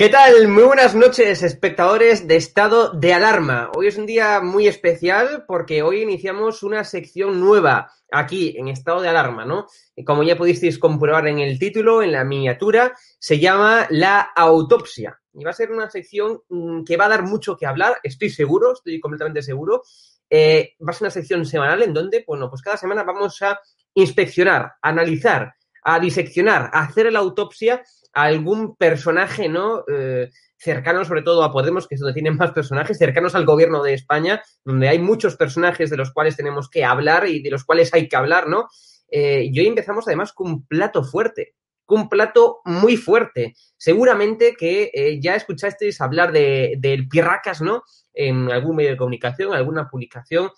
¿Qué tal? Muy buenas noches, espectadores de Estado de Alarma. Hoy es un día muy especial porque hoy iniciamos una sección nueva aquí en Estado de Alarma, ¿no? Como ya pudisteis comprobar en el título, en la miniatura, se llama La Autopsia. Y va a ser una sección mm, que va a dar mucho que hablar, estoy seguro, estoy completamente seguro. Eh, va a ser una sección semanal en donde, bueno, pues cada semana vamos a inspeccionar, analizar, a diseccionar, a hacer la autopsia algún personaje, ¿no? Eh, cercano sobre todo a Podemos, que es donde tienen más personajes, cercanos al gobierno de España, donde hay muchos personajes de los cuales tenemos que hablar y de los cuales hay que hablar, ¿no? Eh, y hoy empezamos además con un plato fuerte, con un plato muy fuerte. Seguramente que eh, ya escuchasteis hablar de, del Pirracas, ¿no? En algún medio de comunicación, alguna publicación,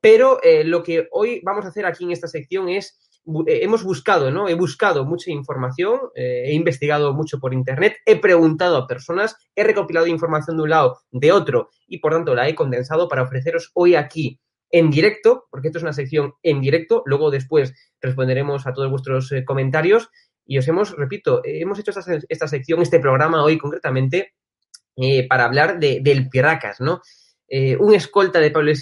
pero lo que hoy vamos a hacer aquí en esta sección es hemos buscado, ¿no? He buscado mucha información, eh, he investigado mucho por internet, he preguntado a personas, he recopilado información de un lado, de otro, y por tanto la he condensado para ofreceros hoy aquí en directo, porque esto es una sección en directo, luego después responderemos a todos vuestros eh, comentarios y os hemos, repito, hemos hecho esta, sección, este programa hoy concretamente para hablar de, del Piracas, ¿no? un escolta de Pablo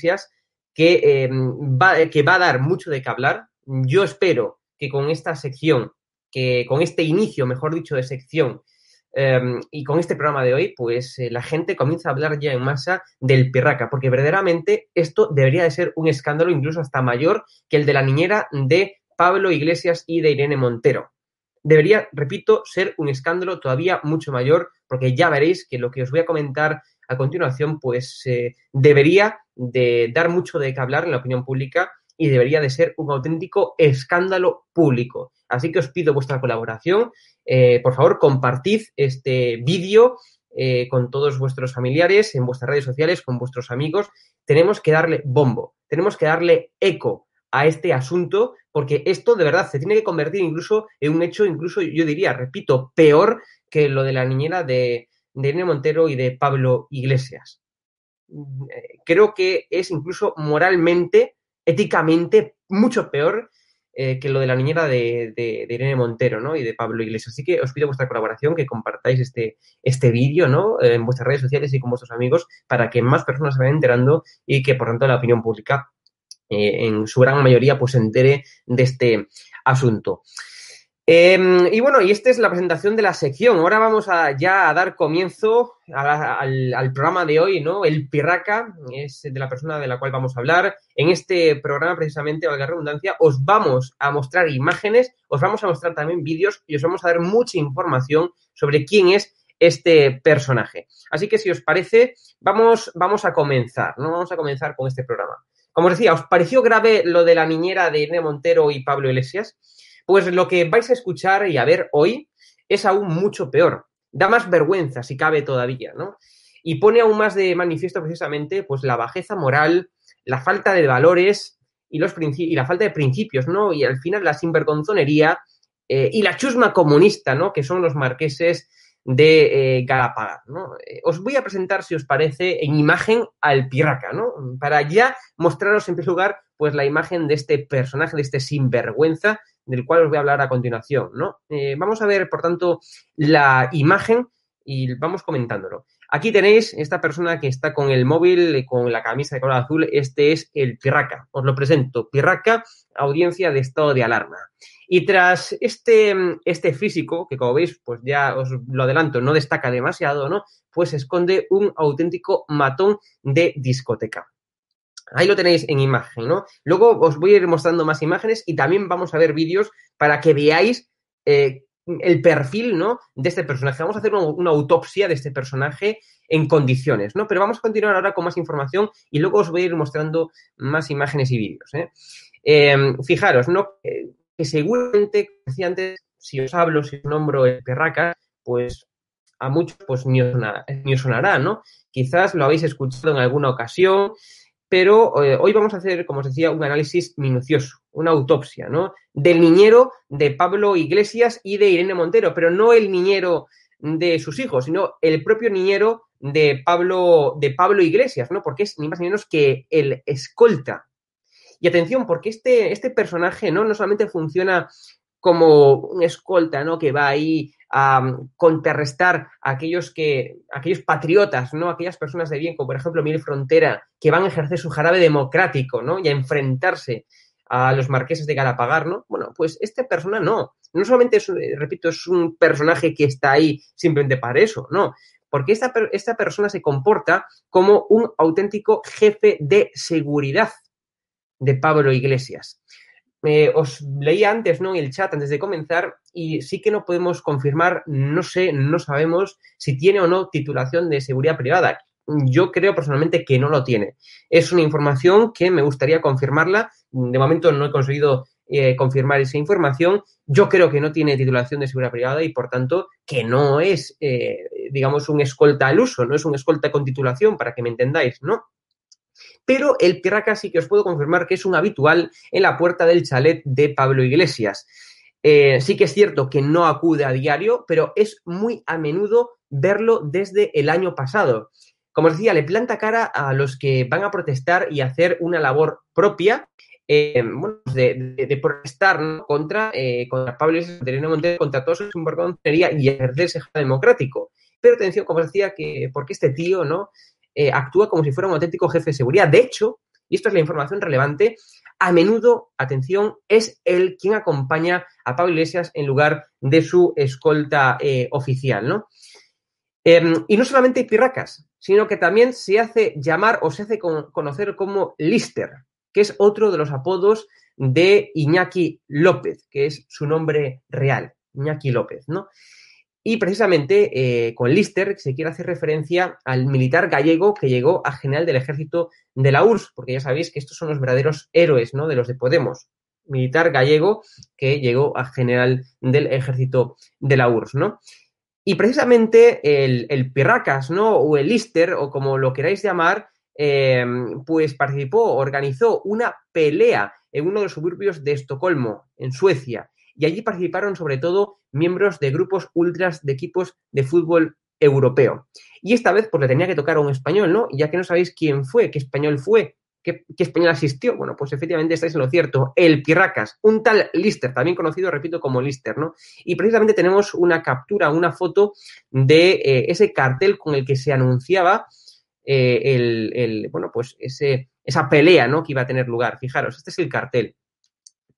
que, va, que va a dar mucho de qué hablar, yo espero que con esta sección, que con este inicio, mejor dicho, de sección, em, y con este programa de hoy, pues eh, la gente comienza a hablar ya en masa del pirraca, porque verdaderamente esto debería de ser un escándalo incluso hasta mayor que el de la niñera de Pablo Iglesias y de Irene Montero. Debería, repito, ser un escándalo todavía mucho mayor, porque ya veréis que lo que os voy a comentar a continuación, pues eh, debería de dar mucho de qué hablar en la opinión pública y debería de ser un auténtico escándalo público. Así que os pido vuestra colaboración. Eh, por favor, compartid este vídeo eh, con todos vuestros familiares, en vuestras redes sociales, con vuestros amigos. Tenemos que darle bombo, tenemos que darle eco a este asunto, porque esto de verdad se tiene que convertir incluso en un hecho, incluso yo diría, repito, peor que lo de la niñera de, de Irene Montero y de Pablo Iglesias. Mm, eh, creo que es incluso moralmente éticamente mucho peor eh, que lo de la niñera de, Irene Montero, ¿no? Y de Pablo Iglesias. Así que os pido vuestra colaboración, que compartáis este, este vídeo, ¿no? En vuestras redes sociales y con vuestros amigos para que más personas se vayan enterando y que, por tanto, la opinión pública, eh, en su gran mayoría, pues se entere de este asunto. Em, y bueno, y esta es la presentación de la sección. Ahora vamos a, ya a dar comienzo al, programa de hoy, ¿no? El Pirraca es de la persona de la cual vamos a hablar. En este programa, precisamente, valga la redundancia, os vamos a mostrar imágenes, os vamos a mostrar también vídeos y os vamos a dar mucha información sobre quién es este personaje. Así que si os parece, vamos, vamos a comenzar, ¿no? Vamos a comenzar con este programa. Como os decía, ¿os pareció grave lo de la niñera de Irene Montero y Pablo Iglesias? Pues lo que vais a escuchar y a ver hoy es aún mucho peor. Da más vergüenza, si cabe todavía, ¿no? y pone aún más de manifiesto precisamente pues la bajeza moral, la falta de valores y, los y la falta de principios, ¿no? Y al final la sinvergonzonería eh, y la chusma comunista, ¿no? Que son los marqueses de eh, Galapagar. Eh, os voy a presentar, si os parece, en imagen al Pirraca, ¿no? Para ya mostraros en primer lugar, pues la imagen de este personaje, de este sinvergüenza, del cual os voy a hablar a continuación, ¿no? Eh, vamos a ver, por tanto, la imagen y vamos comentándolo. Aquí tenéis esta persona que está con el móvil, con la camisa de color azul. Este es el Pirraca. Os lo presento. Pirraca, audiencia de estado de alarma. Y tras este, este físico, que como veis, pues ya os lo adelanto, no destaca demasiado, ¿no? Pues esconde un auténtico matón de discoteca. Ahí lo tenéis en imagen, ¿no? Luego os voy a ir mostrando más imágenes y también vamos a ver vídeos para que veáis eh, el perfil, ¿no? De este personaje. Vamos a hacer una, autopsia de este personaje en condiciones, ¿no? Pero vamos a continuar ahora con más información y luego os voy a ir mostrando más imágenes y vídeos, ¿eh? Em, fijaros, ¿no? que seguramente, como decía antes, si os hablo, si os nombro el perraca, pues a muchos pues ni os, sonará, ¿no? Quizás lo habéis escuchado en alguna ocasión, pero eh, hoy vamos a hacer, como os decía, un análisis minucioso, una autopsia, ¿no? Del niñero de Pablo Iglesias y de Irene Montero, pero no el niñero de sus hijos, sino el propio niñero de Pablo, de Pablo Iglesias, ¿no? Porque es ni más ni menos que el escolta y atención, porque este, este personaje ¿no? no solamente funciona como un escolta, ¿no? Que va ahí a um, contrarrestar a aquellos que, aquellos patriotas, ¿no? Aquellas personas de bien, como por ejemplo Miguel Frontera, que van a ejercer su jarabe democrático, ¿no? Y a enfrentarse a los marqueses de Galapagar, ¿no? Bueno, pues esta persona no. No solamente es, repito, es un personaje que está ahí simplemente para eso, no. Porque esta, esta persona se comporta como un auténtico jefe de seguridad de Pablo Iglesias. Eh, os leía antes, ¿no? En el chat antes de comenzar y sí que no podemos confirmar, no sé, no sabemos si tiene o no titulación de seguridad privada. Yo creo personalmente que no lo tiene. Es una información que me gustaría confirmarla. De momento no he conseguido eh, confirmar esa información. Yo creo que no tiene titulación de seguridad privada y, por tanto, que no es, eh, digamos, un escolta al uso, no es un escolta con titulación, para que me entendáis, ¿no? Pero el Pirraca sí que os puedo confirmar que es un habitual en la puerta del chalet de Pablo Iglesias. Eh, sí que es cierto que no acude a diario, pero es muy a menudo verlo desde el año pasado. Como os decía, le planta cara a los que van a protestar y hacer una labor propia, eh, bueno, pues de, protestar contra, eh, contra Pablo Iglesias, contra todo su sinvergoncería y ejercerse democrático. Pero atención, como decía, que porque este tío, ¿no? Eh, actúa como si fuera un auténtico jefe de seguridad. De hecho, y esto es la información relevante, a menudo, atención, es él quien acompaña a Pablo Iglesias en lugar de su escolta eh, oficial, ¿no? Em, y no solamente pirracas, sino que también se hace llamar o se hace conocer como Lister, que es otro de los apodos de Iñaki López, que es su nombre real, Iñaki López, ¿no? Y precisamente eh, con Lister se quiere hacer referencia al militar gallego que llegó a general del ejército de la URSS, porque ya sabéis que estos son los verdaderos héroes ¿no? de los de Podemos. Militar gallego que llegó a general del ejército de la URSS, ¿no? Y precisamente el, el Pirracas, ¿no? O el Lister, o como lo queráis llamar, eh, pues participó, organizó una pelea en uno de los suburbios de Estocolmo, en Suecia, y allí participaron sobre todo miembros de grupos ultras de equipos de fútbol europeo. Y esta vez pues le tenía que tocar a un español, ¿no? Ya que no sabéis quién fue, qué español fue, qué, español asistió. Bueno, pues efectivamente estáis en lo cierto. El Pirracas, un tal Lister, también conocido, repito, como Lister, ¿no? Y precisamente tenemos una captura, una foto de eh, ese cartel con el que se anunciaba eh, el, bueno, pues ese, esa pelea, ¿no? Que iba a tener lugar. Fijaros, este es el cartel.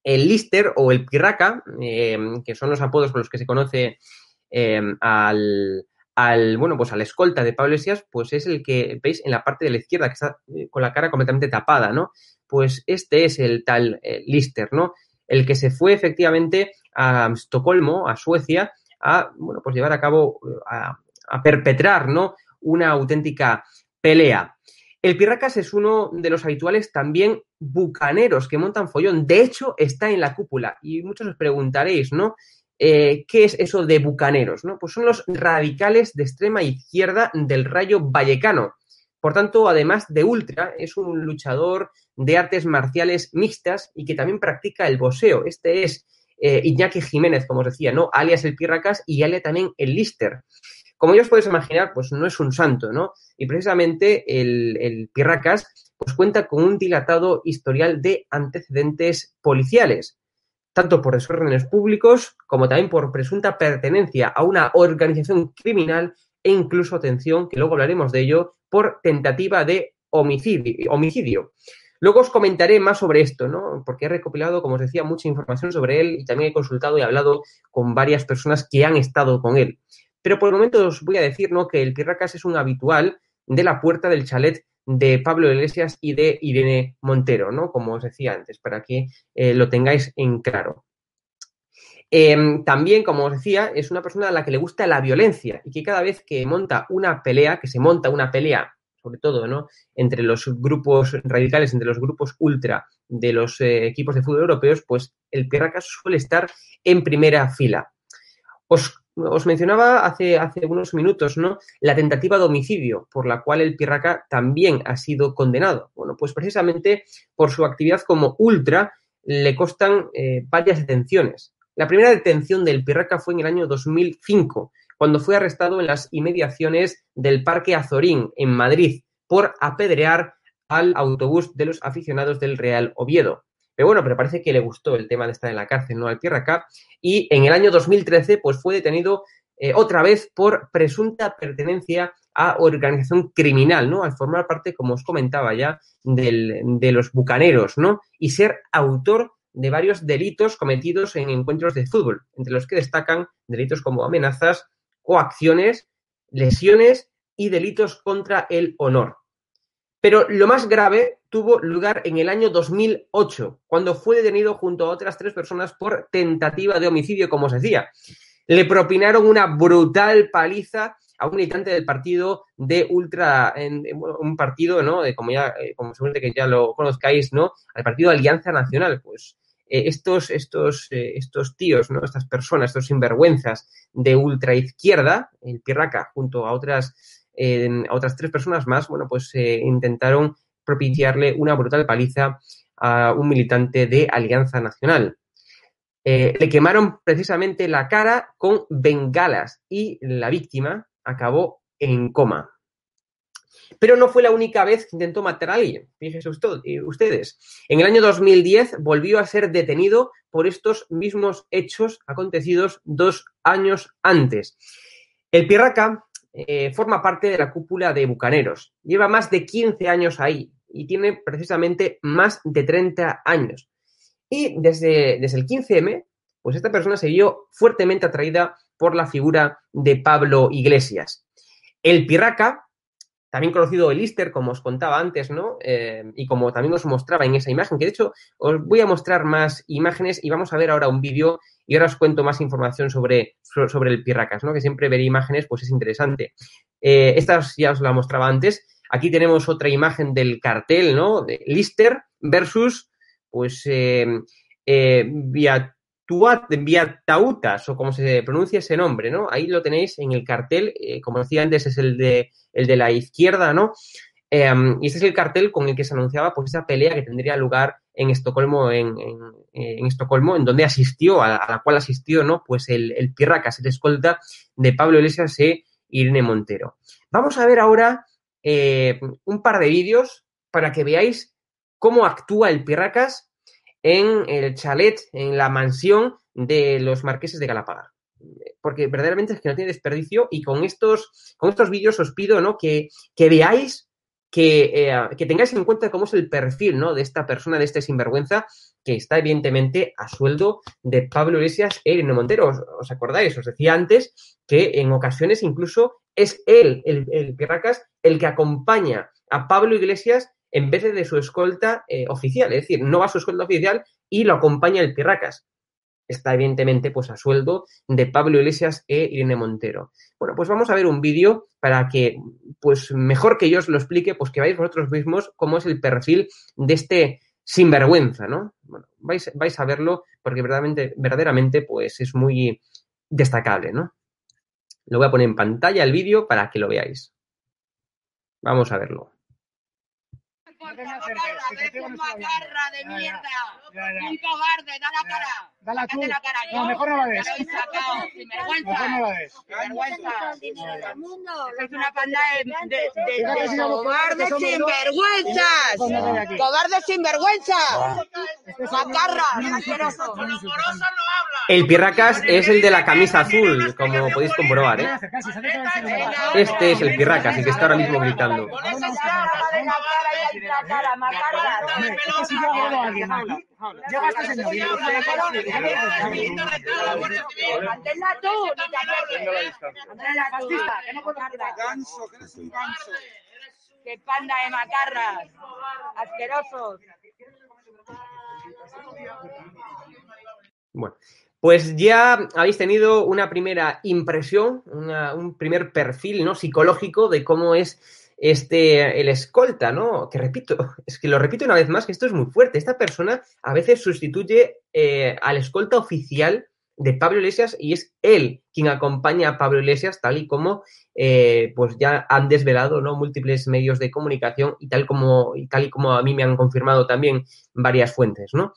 El Lister o el Pirraca, eh, que son los apodos con los que se conoce eh, al, bueno, pues al escolta de Pablo Iglesias, pues es el que veis en la parte de la izquierda, que está eh, con la cara completamente tapada, ¿no? Pues este es el tal Lister, ¿no? El que se fue efectivamente a Estocolmo, a Suecia, a, bueno, pues llevar a cabo, a, a perpetrar, ¿no? Una auténtica pelea. El Pirracas es uno de los habituales también bucaneros que montan follón. De hecho, está en la cúpula. Y muchos os preguntaréis, ¿no? eh, ¿qué es eso de bucaneros? ¿no? Pues son los radicales de extrema izquierda del Rayo Vallecano. Por tanto, además de ultra, es un luchador de artes marciales mixtas y que también practica el boxeo. Este es eh, Iñaki Jiménez, como os decía, ¿no? Alias el Pirracas y alias también el Lister. Como ya os podéis imaginar, pues no es un santo, ¿no? Y precisamente el, el Pirracas pues cuenta con un dilatado historial de antecedentes policiales tanto por desórdenes públicos como también por presunta pertenencia a una organización criminal e incluso, atención, que luego hablaremos de ello, por tentativa de homicidio. homicidio. Luego os comentaré más sobre esto, ¿no? Porque he recopilado, como os decía, mucha información sobre él y también he consultado y hablado con varias personas que han estado con él. Pero por el momento os voy a decir, ¿no? Que el Pirracas es un habitual de la puerta del chalet de Pablo Iglesias y de Irene Montero, ¿no? Como os decía antes, para que eh, lo tengáis en claro. Em, también, como os decía, es una persona a la que le gusta la violencia y que cada vez que monta una pelea, que se monta una pelea, sobre todo, ¿no? Entre los grupos radicales, entre los grupos ultra de los eh, equipos de fútbol europeos, pues el Pirracas suele estar en primera fila. Os os mencionaba hace, hace unos minutos, ¿no? La tentativa de homicidio, por la cual el Pirraca también ha sido condenado. Bueno, pues precisamente por su actividad como ultra le costan eh, varias detenciones. La primera detención del Pirraca fue en el año 2005, cuando fue arrestado en las inmediaciones del Parque Azorín, en Madrid, por apedrear al autobús de los aficionados del Real Oviedo. Pero bueno, pero parece que le gustó el tema de estar en la cárcel, ¿no? Al Pirraca. Y en el año 2013, pues fue detenido eh, otra vez por presunta pertenencia a organización criminal, ¿no? Al formar parte, como os comentaba ya, de los bucaneros, ¿no? Y ser autor de varios delitos cometidos en encuentros de fútbol, entre los que destacan delitos como amenazas, coacciones, lesiones y delitos contra el honor. Pero lo más grave tuvo lugar en el año 2008, cuando fue detenido junto a otras tres personas por tentativa de homicidio, como os decía. Le propinaron una brutal paliza a un militante del partido de ultra, en, un partido, ¿no? De, como ya, eh, como seguramente que ya lo conozcáis, ¿no? Al partido Alianza Nacional, pues eh, estos, estos, eh, estos tíos, ¿no? Estas personas, estos sinvergüenzas de ultra izquierda, el Pirraca, junto a otras a otras tres personas más, bueno, pues eh, intentaron propiciarle una brutal paliza a un militante de Alianza Nacional. Eh, le quemaron precisamente la cara con bengalas y la víctima acabó en coma. Pero no fue la única vez que intentó matar a alguien. Fíjense eh, ustedes. En el año 2010 volvió a ser detenido por estos mismos hechos acontecidos dos años antes. El Pirraca eh, forma parte de la cúpula de Bucaneros. Lleva más de 15 años ahí y tiene precisamente más de 30 años. Y desde, desde el 15M, pues esta persona se vio fuertemente atraída por la figura de Pablo Iglesias. El Pirraca también conocido el Easter, como os contaba antes, ¿no? Eh, y como también os mostraba en esa imagen, que de hecho os voy a mostrar más imágenes y vamos a ver ahora un vídeo y ahora os cuento más información sobre, sobre el Pirracas, ¿no? Que siempre ver imágenes pues es interesante. Eh, esta ya os la mostraba antes. Aquí tenemos otra imagen del cartel, ¿no? De Lister versus, pues, eh, eh Viatautas, o como se pronuncia ese nombre, ¿no? Ahí lo tenéis en el cartel, eh, como decía antes, es el de, el de la izquierda, ¿no? Em, y este es el cartel con el que se anunciaba pues esa pelea que tendría lugar en Estocolmo, en, en, Estocolmo, en donde asistió, a, la cual asistió, ¿no? Pues el, el Pirracas, el escolta de Pablo Iglesias e Irene Montero. Vamos a ver ahora eh, un par de vídeos para que veáis cómo actúa el Pirracas en el chalet, en la mansión de los marqueses de Galapagar. Porque verdaderamente es que no tiene desperdicio y con estos, con estos vídeos os pido ¿no? que, que veáis, que, eh, que, tengáis en cuenta cómo es el perfil ¿no? de esta persona, de este sinvergüenza, que está evidentemente a sueldo de Pablo Iglesias e Irene Montero. ¿Os, acordáis? Os decía antes que en ocasiones incluso es él, el, el el que acompaña a Pablo Iglesias en vez de su escolta eh, oficial. Es decir, no va a su escolta oficial y lo acompaña el Pirracas. Está evidentemente pues a sueldo de Pablo Iglesias e Irene Montero. Bueno, pues vamos a ver un vídeo para que, pues mejor que yo os lo explique, pues que veáis vosotros mismos cómo es el perfil de este sinvergüenza, ¿no? Bueno, vais, vais a verlo porque verdaderamente, verdaderamente pues es muy destacable, ¿no? Lo voy a poner en pantalla el vídeo para que lo veáis. Vamos a verlo. Macarra de mierda. Un cobarde, da la cara. Dala tú. La cara. No, mejor no la des. Sinvergüenza. Mejor no la des. Sinvergüenza. Es una panda de, cobardes sinvergüenzas. Pues. Cobardes sinvergüenzas. Este Macarra. El Pirracas es el de la camisa azul, como podéis comprobar, ¿eh? Este es el Pirracas, el que está ahora mismo gritando. Macarra. Hombre, es que si yo hago a alguien aquí, llega este señor y le dice la cara, le dice la cara. Manténla tú, ni te acerques. Manténla tú. que no puedo Macarra. Ganso, que eres un ganso. ¡Qué panda de macarras! ¡Asquerosos! Bueno, pues ya habéis tenido una primera impresión, una- un primer perfil ¿no? psicológico de cómo es este el escolta, ¿no? Que repito, es que lo repito una vez más, que esto es muy fuerte. Esta persona a veces sustituye eh, al escolta oficial de Pablo Iglesias y es él quien acompaña a Pablo Iglesias, tal y como eh, pues ya han desvelado ¿no? múltiples medios de comunicación y tal como y tal y como a mí me han confirmado también varias fuentes, ¿no?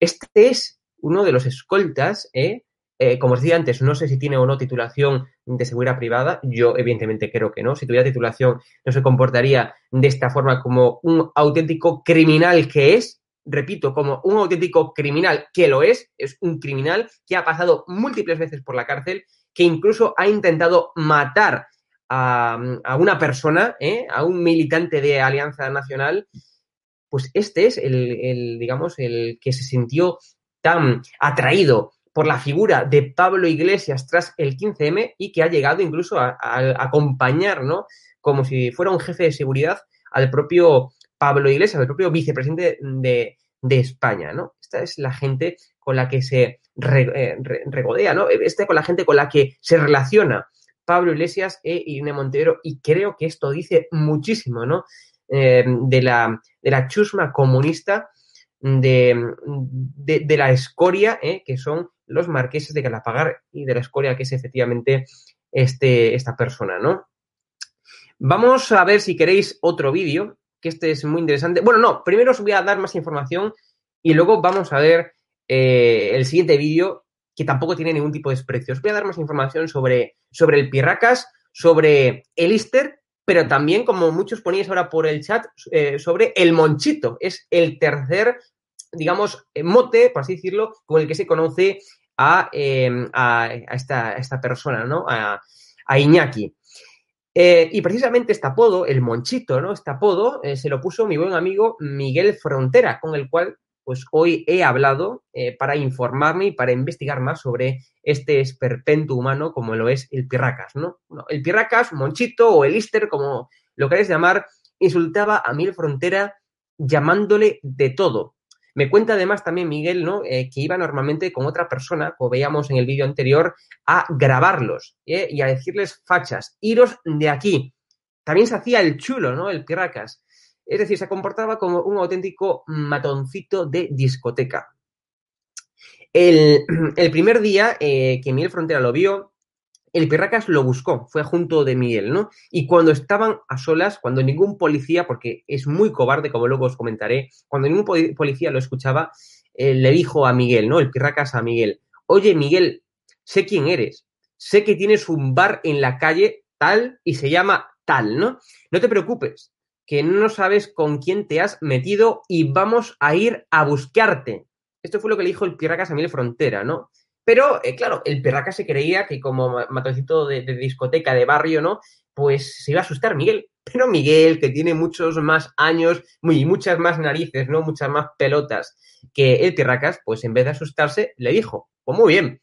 Este es uno de los escoltas, ¿eh? Eh, como os decía antes, no sé si tiene o no titulación de seguridad privada. Yo, evidentemente, creo que no. Si tuviera titulación, no se comportaría de esta forma como un auténtico criminal que es. Repito, como un auténtico criminal que lo es. Es un criminal que ha pasado múltiples veces por la cárcel, que incluso ha intentado matar a, una persona, ¿eh? a un militante de Alianza Nacional. Pues este es el, digamos, el que se sintió tan atraído por la figura de Pablo Iglesias tras el 15M y que ha llegado incluso a, acompañar, ¿no? Como si fuera un jefe de seguridad al propio Pablo Iglesias, al propio vicepresidente de, España, ¿no? Esta es la gente con la que se eh, re, regodea, ¿no? Esta con la gente con la que se relaciona Pablo Iglesias e Irene Montero y creo que esto dice muchísimo, ¿no? Eh, de, la, de la chusma comunista de, de, de la escoria, ¿eh? que son los marqueses de Galapagar y de la escoria que es efectivamente este, esta persona, ¿no? Vamos a ver si queréis otro vídeo, que este es muy interesante. Bueno, no, primero os voy a dar más información y luego vamos a ver eh, el siguiente vídeo, que tampoco tiene ningún tipo de desprecio. Os voy a dar más información sobre, sobre el Pirracas, sobre el Easter, pero también, como muchos poníais ahora por el chat, eh, sobre el Monchito. Es el tercer, digamos, mote, por así decirlo, con el que se conoce a, eh, a, esta, esta, persona, ¿no? A, Iñaki. Eh, y precisamente este apodo, el Monchito, ¿no? Este apodo eh, se lo puso mi buen amigo Miguel Frontera, con el cual pues hoy he hablado eh, para informarme y para investigar más sobre este esperpento humano como lo es el Pirracas, ¿no? El Pirracas, Monchito o el Easter, como lo queréis llamar, insultaba a Miguel Frontera llamándole de todo. Me cuenta además también Miguel, ¿no? Eh, que iba normalmente con otra persona, como veíamos en el vídeo anterior, a grabarlos ¿eh? y a decirles fachas, iros de aquí. También se hacía el chulo, ¿no? El Pirracas. Es decir, se comportaba como un auténtico matoncito de discoteca. El, primer día eh, que Miguel Frontera lo vio, el Pirracas lo buscó, fue junto de Miguel, ¿no? Y cuando estaban a solas, cuando ningún policía, porque es muy cobarde, como luego os comentaré, cuando ningún policía lo escuchaba, eh, le dijo a Miguel, ¿no? El Pirracas a Miguel, oye Miguel, sé quién eres, sé que tienes un bar en la calle tal y se llama tal, ¿no? No te preocupes, que no sabes con quién te has metido y vamos a ir a buscarte. Esto fue lo que le dijo el Pirracas a Miguel Frontera, ¿no? Pero, eh, claro, el Pirracas se creía que como matoncito de, discoteca, de barrio, ¿no? Pues se iba a asustar Miguel. Pero Miguel, que tiene muchos más años y muchas más narices, ¿no? Muchas más pelotas que el Pirracas, pues en vez de asustarse, le dijo, pues muy bien,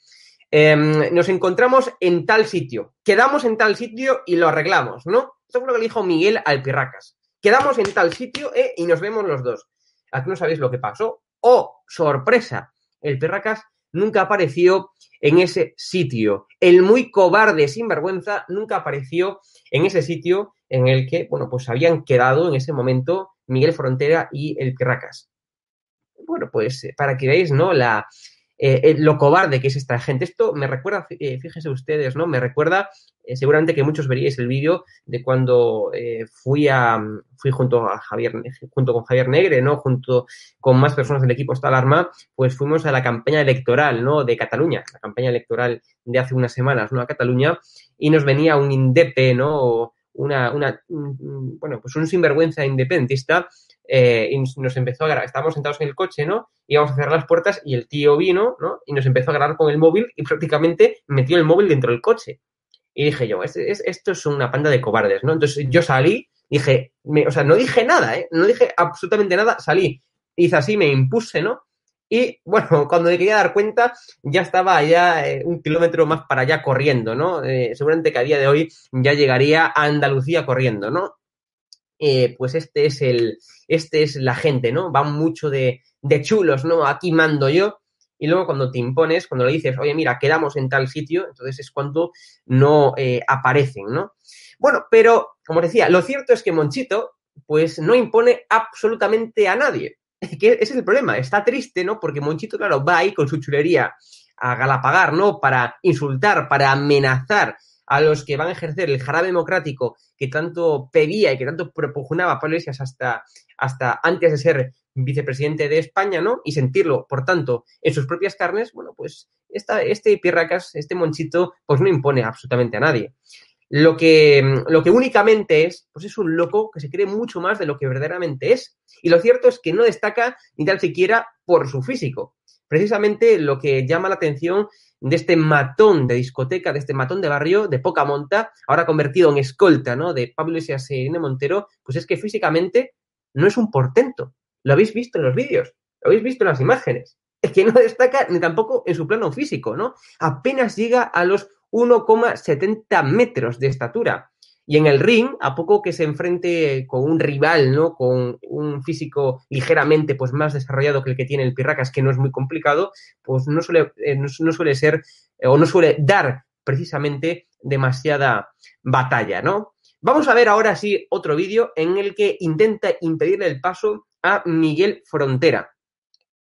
eh, nos encontramos en tal sitio, quedamos en tal sitio y lo arreglamos, ¿no? Esto fue lo que le dijo Miguel al Pirracas. Quedamos en tal sitio eh, y nos vemos los dos. Aquí no sabéis lo que pasó. ¡Oh, sorpresa! El Pirracas nunca apareció en ese sitio. El muy cobarde, sinvergüenza, nunca apareció en ese sitio en el que, bueno, pues habían quedado en ese momento Miguel Frontera y el Pirracas. bueno, pues para que veáis, ¿no? La, eh, lo cobarde que es esta gente. Esto me recuerda, eh, fíjense ustedes, ¿no? Me recuerda, eh, seguramente que muchos veríais el vídeo de cuando fui a fui junto a Javier, junto con Javier Negre, ¿no? Junto con más personas del equipo esta alarma, pues fuimos a la campaña electoral, ¿no? De Cataluña, la campaña electoral de hace unas semanas, ¿no? A Cataluña, y nos venía un INDEPE, ¿no? Una, una, bueno, pues un sinvergüenza independentista eh, y nos empezó a grabar. Estábamos sentados en el coche, ¿no? Íbamos a cerrar las puertas y el tío vino, ¿no? Y nos empezó a grabar con el móvil y prácticamente metió el móvil dentro del coche. Y dije yo, esto es una panda de cobardes, ¿no? Entonces yo salí, dije, o sea, no dije nada, ¿eh? No dije absolutamente nada, salí. Hice así, me impuse, ¿no? Y bueno, cuando me quería dar cuenta, ya estaba allá eh, un kilómetro más para allá corriendo, ¿no? Eh, seguramente que a día de hoy ya llegaría a Andalucía corriendo, ¿no? Eh, pues este es el, este es la gente, ¿no? Van mucho de, de chulos, ¿no? Aquí mando yo. Y luego cuando te impones, cuando le dices, oye, mira, quedamos en tal sitio, entonces es cuando no eh, aparecen, ¿no? Bueno, pero, como decía, lo cierto es que Monchito, pues no impone absolutamente a nadie. Que ese es el problema. Está triste, ¿no? Porque Monchito, claro, va ahí con su chulería a galapagar, ¿no? Para insultar, para amenazar a los que van a ejercer el jarabe democrático que tanto pedía y que tanto propugnaba Pablo Iglesias hasta, hasta antes de ser vicepresidente de España, ¿no? Y sentirlo, por tanto, en sus propias carnes, bueno, pues esta, este Pierracas, este Monchito, pues no impone absolutamente a nadie. Lo que, lo que únicamente es, pues es un loco que se cree mucho más de lo que verdaderamente es. Y lo cierto es que no destaca ni tal siquiera por su físico. Precisamente lo que llama la atención de este matón de discoteca, de este matón de barrio, de poca monta, ahora convertido en escolta, ¿no? De Pablo Iglesias y Montero, pues es que físicamente no es un portento. Lo habéis visto en los vídeos, lo habéis visto en las imágenes. Es que no destaca ni tampoco en su plano físico, ¿no? Apenas llega a los 1,70 metros de estatura. Y en el ring, a poco que se enfrente con un rival, ¿no? Con un físico ligeramente pues, más desarrollado que el que tiene el Pirracas, que no es muy complicado, pues no suele, eh, no, suele ser eh, o no suele dar precisamente demasiada batalla, ¿no? Vamos a ver ahora sí otro vídeo en el que intenta impedirle el paso a Miguel Frontera.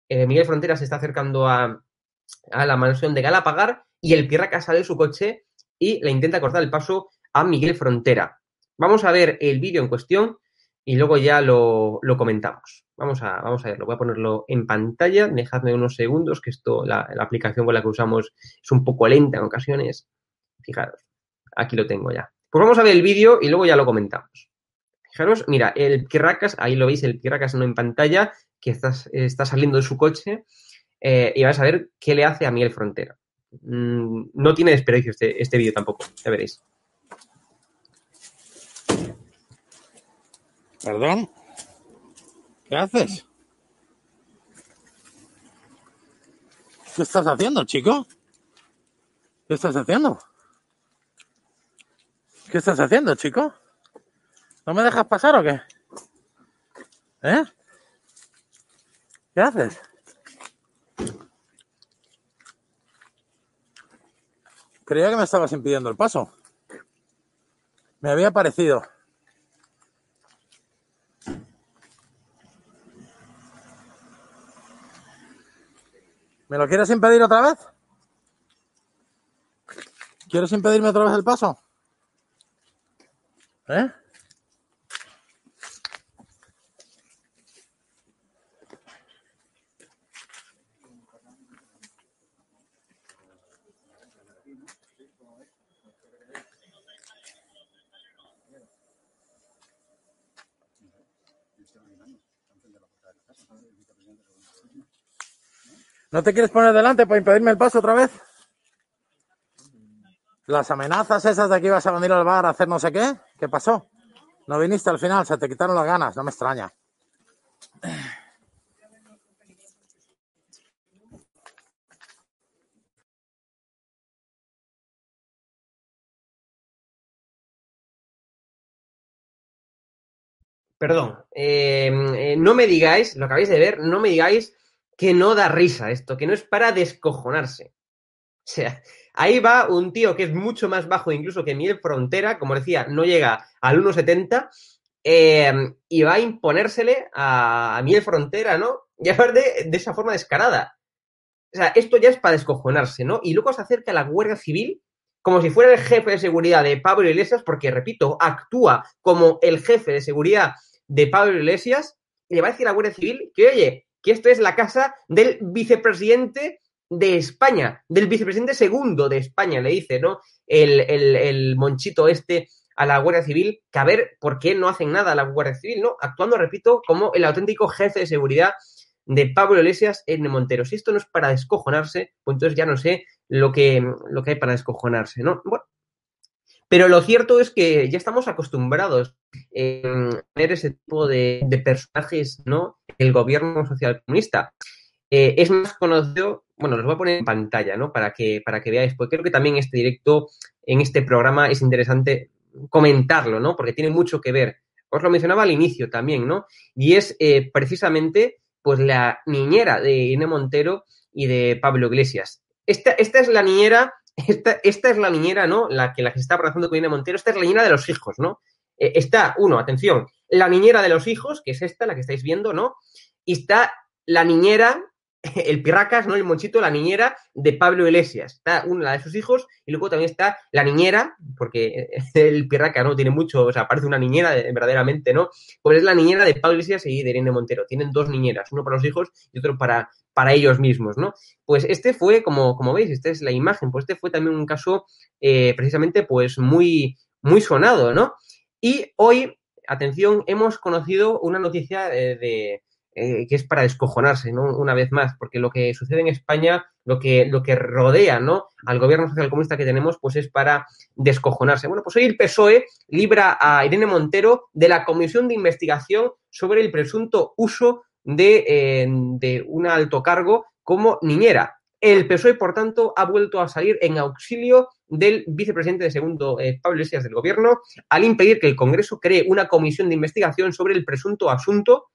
Eh, Miguel Frontera se está acercando a, a la mansión de Galapagar y el Pirracas sale de su coche y le intenta cortar el paso a Miguel Frontera. Vamos a ver el vídeo en cuestión y luego ya lo, comentamos. Vamos a, vamos a verlo. Voy a ponerlo en pantalla. Dejadme unos segundos, que esto, la, aplicación con la que usamos es un poco lenta en ocasiones. Fijaros, aquí lo tengo ya. Pues vamos a ver el vídeo y luego ya lo comentamos. Fijaros, mira, el Kirrakas, ahí lo veis, el Kirrakas no en pantalla, que está, está saliendo de su coche eh, y vais a ver qué le hace a Miguel Frontera. Mm, no tiene desperdicio este, este vídeo tampoco, ya veréis. ¿Perdón? ¿Qué haces? ¿Qué estás haciendo, chico? ¿Qué estás haciendo? ¿Qué estás haciendo, chico? ¿No me dejas pasar o qué? ¿Eh? ¿Qué haces? Creía que me estabas impidiendo el paso. Me había parecido. ¿Me lo quieres impedir otra vez? ¿Quieres impedirme otra vez el paso? ¿Eh? ¿No te quieres poner delante para impedirme el paso otra vez? Las amenazas esas de que ibas a venir al bar a hacer no sé qué, ¿qué pasó? No viniste al final, se te quitaron las ganas, no me extraña. Perdón, eh, eh, no me digáis, lo acabáis de ver, no me digáis que no da risa esto, que no es para descojonarse. O sea, ahí va un tío que es mucho más bajo incluso que Miguel Frontera, como decía, no llega al 1,70 eh, y va a imponérsele a, a Miguel Frontera, ¿no? Y aparte, de esa forma descarada. O sea, esto ya es para descojonarse, ¿no? Y luego se acerca a la Guardia Civil como si fuera el jefe de seguridad de Pablo Iglesias, porque, repito, actúa como el jefe de seguridad de Pablo Iglesias, y le va a decir a la Guardia Civil que, oye, que esto es la casa del vicepresidente de España, del vicepresidente segundo de España, le dice, ¿no? El, el, el monchito este a la Guardia Civil, que a ver por qué no hacen nada a la Guardia Civil, ¿no? Actuando, repito, como el auténtico jefe de seguridad de Pablo Iglesias en Montero. Si esto no es para descojonarse, pues entonces ya no sé lo que, lo que hay para descojonarse, ¿no? Bueno, pero lo cierto es que ya estamos acostumbrados eh, a ver ese tipo de, de, personajes, ¿no? El gobierno social comunista. Eh, es más conocido, bueno, los voy a poner en pantalla, ¿no? Para que, para que veáis, porque creo que también este directo, en este programa, es interesante comentarlo, ¿no? Porque tiene mucho que ver. Os lo mencionaba al inicio también, ¿no? Y es eh, precisamente pues la niñera de Irene Montero y de Pablo Iglesias. Esta, esta es la niñera, esta, esta, es la niñera, ¿no? La que, la que se está abrazando con Irene Montero, esta es la niñera de los hijos, ¿no? Eh, está, uno, atención, la niñera de los hijos, que es esta, la que estáis viendo, ¿no? Y está la niñera, el pirracas, ¿no? El monchito, la niñera de Pablo Iglesias. Está una de sus hijos y luego también está la niñera, porque el pirraca, ¿no? Tiene mucho, o sea, parece una niñera verdaderamente, ¿no? Pues es la niñera de Pablo Iglesias y de Irene Montero. Tienen dos niñeras, uno para los hijos y otro para, para ellos mismos, ¿no? Pues este fue, como, como veis, esta es la imagen, pues este fue también un caso eh, precisamente, pues muy, muy sonado, ¿no? Y hoy, atención, hemos conocido una noticia eh, de, eh, que es para descojonarse, ¿no? Una vez más, porque lo que sucede en España, lo que, lo que rodea, ¿no? Al gobierno socialcomunista que tenemos, pues es para descojonarse. Bueno, pues hoy el PSOE libra a Irene Montero de la Comisión de Investigación sobre el presunto uso de, eh, de un alto cargo como niñera. El PSOE, por tanto, ha vuelto a salir en auxilio del vicepresidente de segundo, eh, Pablo Iglesias, del gobierno, al impedir que el Congreso cree una comisión de investigación sobre el presunto asunto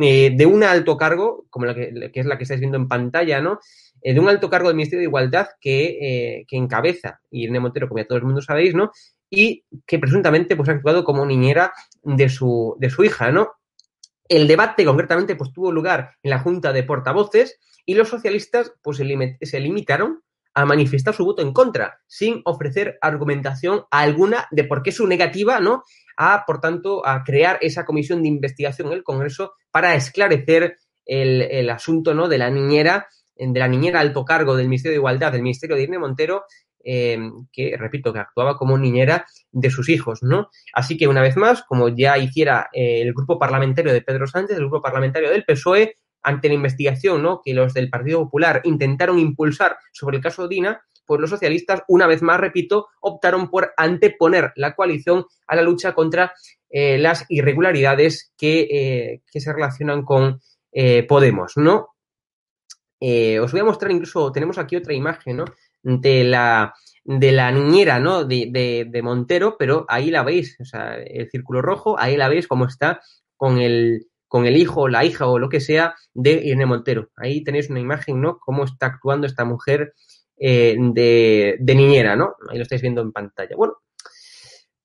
eh, de un alto cargo, como la que, es la que estáis viendo en pantalla, ¿no? Eh, de un alto cargo del Ministerio de Igualdad que, eh, que encabeza Irene Montero, como ya todo el mundo sabéis, ¿no? Y que presuntamente pues, ha actuado como niñera de su, de su hija, ¿no? El debate concretamente pues, tuvo lugar en la Junta de Portavoces y los socialistas pues, se limitaron a manifestar su voto en contra, sin ofrecer argumentación alguna de por qué su negativa, ¿no? A, por tanto, a crear esa comisión de investigación en el Congreso para esclarecer el, el asunto, ¿no? De la niñera, de la niñera alto cargo del Ministerio de Igualdad, del Ministerio de Irene Montero, eh, que, repito, que actuaba como niñera de sus hijos, ¿no? Así que, una vez más, como ya hiciera eh, el grupo parlamentario de Pedro Sánchez, el grupo parlamentario del PSOE, ante la investigación ¿no? que los del Partido Popular intentaron impulsar sobre el caso Dina, pues los socialistas, una vez más, repito, optaron por anteponer la coalición a la lucha contra eh, las irregularidades que, eh, que, se relacionan con eh, Podemos, ¿no? Os voy a mostrar incluso, tenemos aquí otra imagen, ¿no? De la, de la niñera, ¿no? De, de, de Montero, pero ahí la veis, o sea, el círculo rojo, ahí la veis cómo está con el, con el hijo, la hija o lo que sea de Irene Montero. Ahí tenéis una imagen, ¿no? Cómo está actuando esta mujer eh, de, niñera, ¿no? Ahí lo estáis viendo en pantalla. Bueno,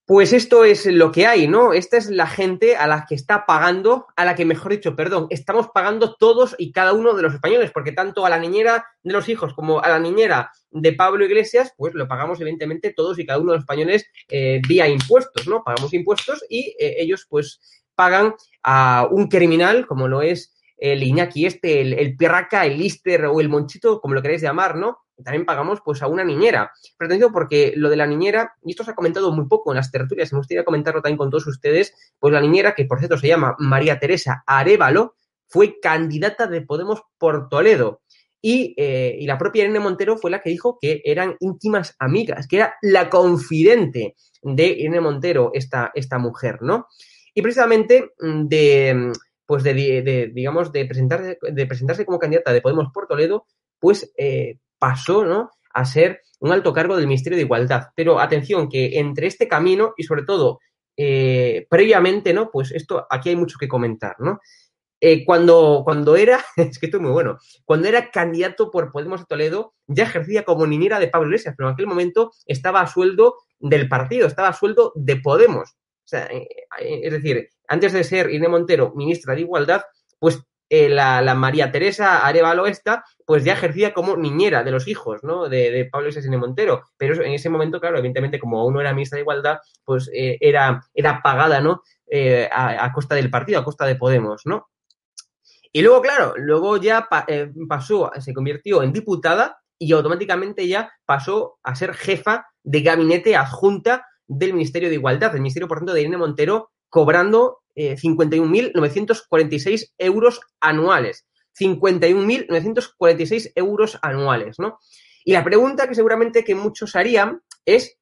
pues esto es lo que hay, ¿no? Esta es la gente a la que está pagando, a la que, mejor dicho, perdón, estamos pagando todos y cada uno de los españoles, porque tanto a la niñera de los hijos como a la niñera de Pablo Iglesias, pues lo pagamos evidentemente todos y cada uno de los españoles eh, vía impuestos, ¿no? Pagamos impuestos y eh, ellos, pues, pagan a un criminal como lo es el Iñaki este, el, el Pirraca, el Lister o el Monchito, como lo queréis llamar, ¿no? También pagamos pues a una niñera. Pero porque lo de la niñera, y esto se ha comentado muy poco en las tertulias, me gustaría comentarlo también con todos ustedes, pues la niñera, que por cierto se llama María Teresa Arevalo, fue candidata de Podemos por Toledo. Y, eh, y, la propia Irene Montero fue la que dijo que eran íntimas amigas, que era la confidente de Irene Montero, esta, esta mujer, ¿no? Y precisamente de, pues de, digamos, de presentarse, de presentarse como candidata de Podemos por Toledo, pues eh, pasó, ¿no? A ser un alto cargo del Ministerio de Igualdad. Pero atención, que entre este camino y sobre todo eh, previamente, ¿no? Pues esto, aquí hay mucho que comentar, ¿no? Eh, cuando, cuando era, es que esto es muy bueno, cuando era candidato por Podemos de Toledo, ya ejercía como niñera de Pablo Iglesias, pero en aquel momento estaba a sueldo del partido, estaba a sueldo de Podemos. O sea, eh, eh, es decir, antes de ser Irene Montero ministra de Igualdad, pues eh, la, la María Teresa Arevalo esta, pues ya ejercía como niñera de los hijos, ¿no? De, de Pablo y Montero. Pero en ese momento, claro, evidentemente, como aún no era ministra de Igualdad, pues era, era pagada, ¿no? A, costa del partido, a costa de Podemos, ¿no? Y luego, claro, luego ya pa- pasó, se convirtió en diputada y automáticamente ya pasó a ser jefa de gabinete adjunta del Ministerio de Igualdad, del Ministerio, por tanto, de Irene Montero, cobrando eh, 51.946 euros anuales. 51.946 euros anuales, ¿no? Y la pregunta que seguramente que muchos harían es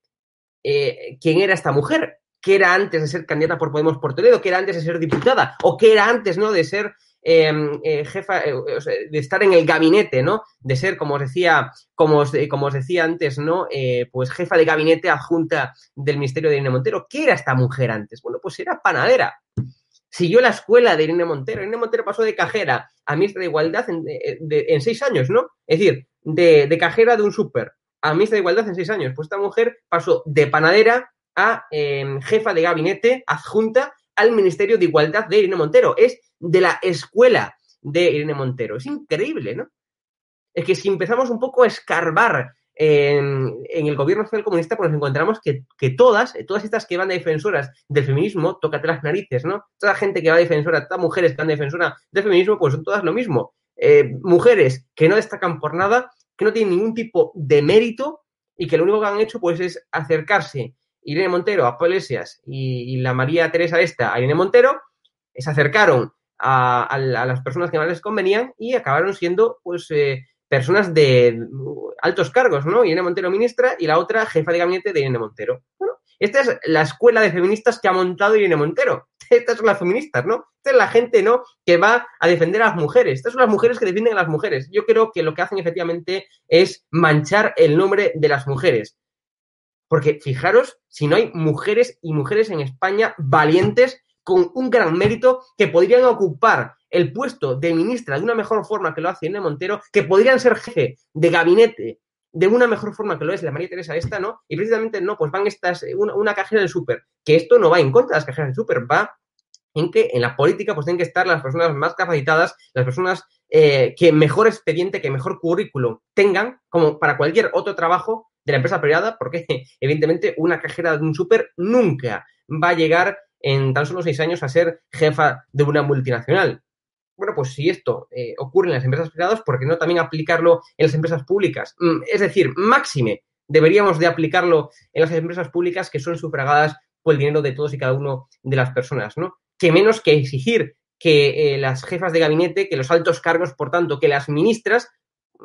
eh, quién era esta mujer, qué era antes de ser candidata por Podemos por Toledo, qué era antes de ser diputada, o qué era antes, ¿no? De ser eh, eh, jefa, eh, de estar en el gabinete, ¿no? De ser, como os decía, como os, como os decía antes, ¿no? Eh, pues jefa de gabinete adjunta del Ministerio de Irene Montero. ¿Qué era esta mujer antes? Bueno, pues era panadera. Siguió la escuela de Irene Montero. Irene Montero pasó de cajera a ministra de Igualdad en, seis años, ¿no? Es decir, de, cajera de un súper a ministra de Igualdad en seis años. Pues esta mujer pasó de panadera a eh, jefa de gabinete adjunta al Ministerio de Igualdad de Irene Montero. Es de la escuela de Irene Montero. Es increíble, ¿no? Es que si empezamos un poco a escarbar en, el gobierno social comunista, pues nos encontramos que, todas, todas estas que van de defensoras del feminismo, tócate las narices, ¿no? Toda la gente que va defensora, todas mujeres que van de defensora del feminismo, pues son todas lo mismo. Eh, mujeres que no destacan por nada, que no tienen ningún tipo de mérito y que lo único que han hecho pues es acercarse Irene Montero a Pablo Iglesias y, la María Teresa esta a Irene Montero, se acercaron a las personas que más les convenían y acabaron siendo pues eh, personas de altos cargos, ¿no? Irene Montero ministra y la otra jefa de gabinete de Irene Montero. Bueno, esta es la escuela de feministas que ha montado Irene Montero. Estas son las feministas, ¿no? Esta es la gente, ¿no? Que va a defender a las mujeres. Estas son las mujeres que defienden a las mujeres. Yo creo que lo que hacen efectivamente es manchar el nombre de las mujeres. Porque fijaros si no hay mujeres y mujeres en España valientes con un gran mérito que podrían ocupar el puesto de ministra de una mejor forma que lo hace Irene Montero, que podrían ser jefe de gabinete de una mejor forma que lo es la María Teresa esta, ¿no? Y precisamente no, pues van estas, una, una cajera del súper, que esto no va en contra de las cajeras del súper, va en que en la política pues tienen que estar las personas más capacitadas, las personas eh, que mejor expediente, que mejor currículum tengan, como para cualquier otro trabajo de la empresa privada, porque evidentemente una cajera de un súper nunca va a llegar en tan solo seis años a ser jefa de una multinacional. Bueno, pues si esto eh, ocurre en las empresas privadas, ¿por qué no también aplicarlo en las empresas públicas? Mm, Es decir, máxime deberíamos de aplicarlo en las empresas públicas que son sufragadas por el dinero de todos y cada uno de las personas, ¿no? Que menos que exigir que eh, las jefas de gabinete, que los altos cargos, por tanto, que las ministras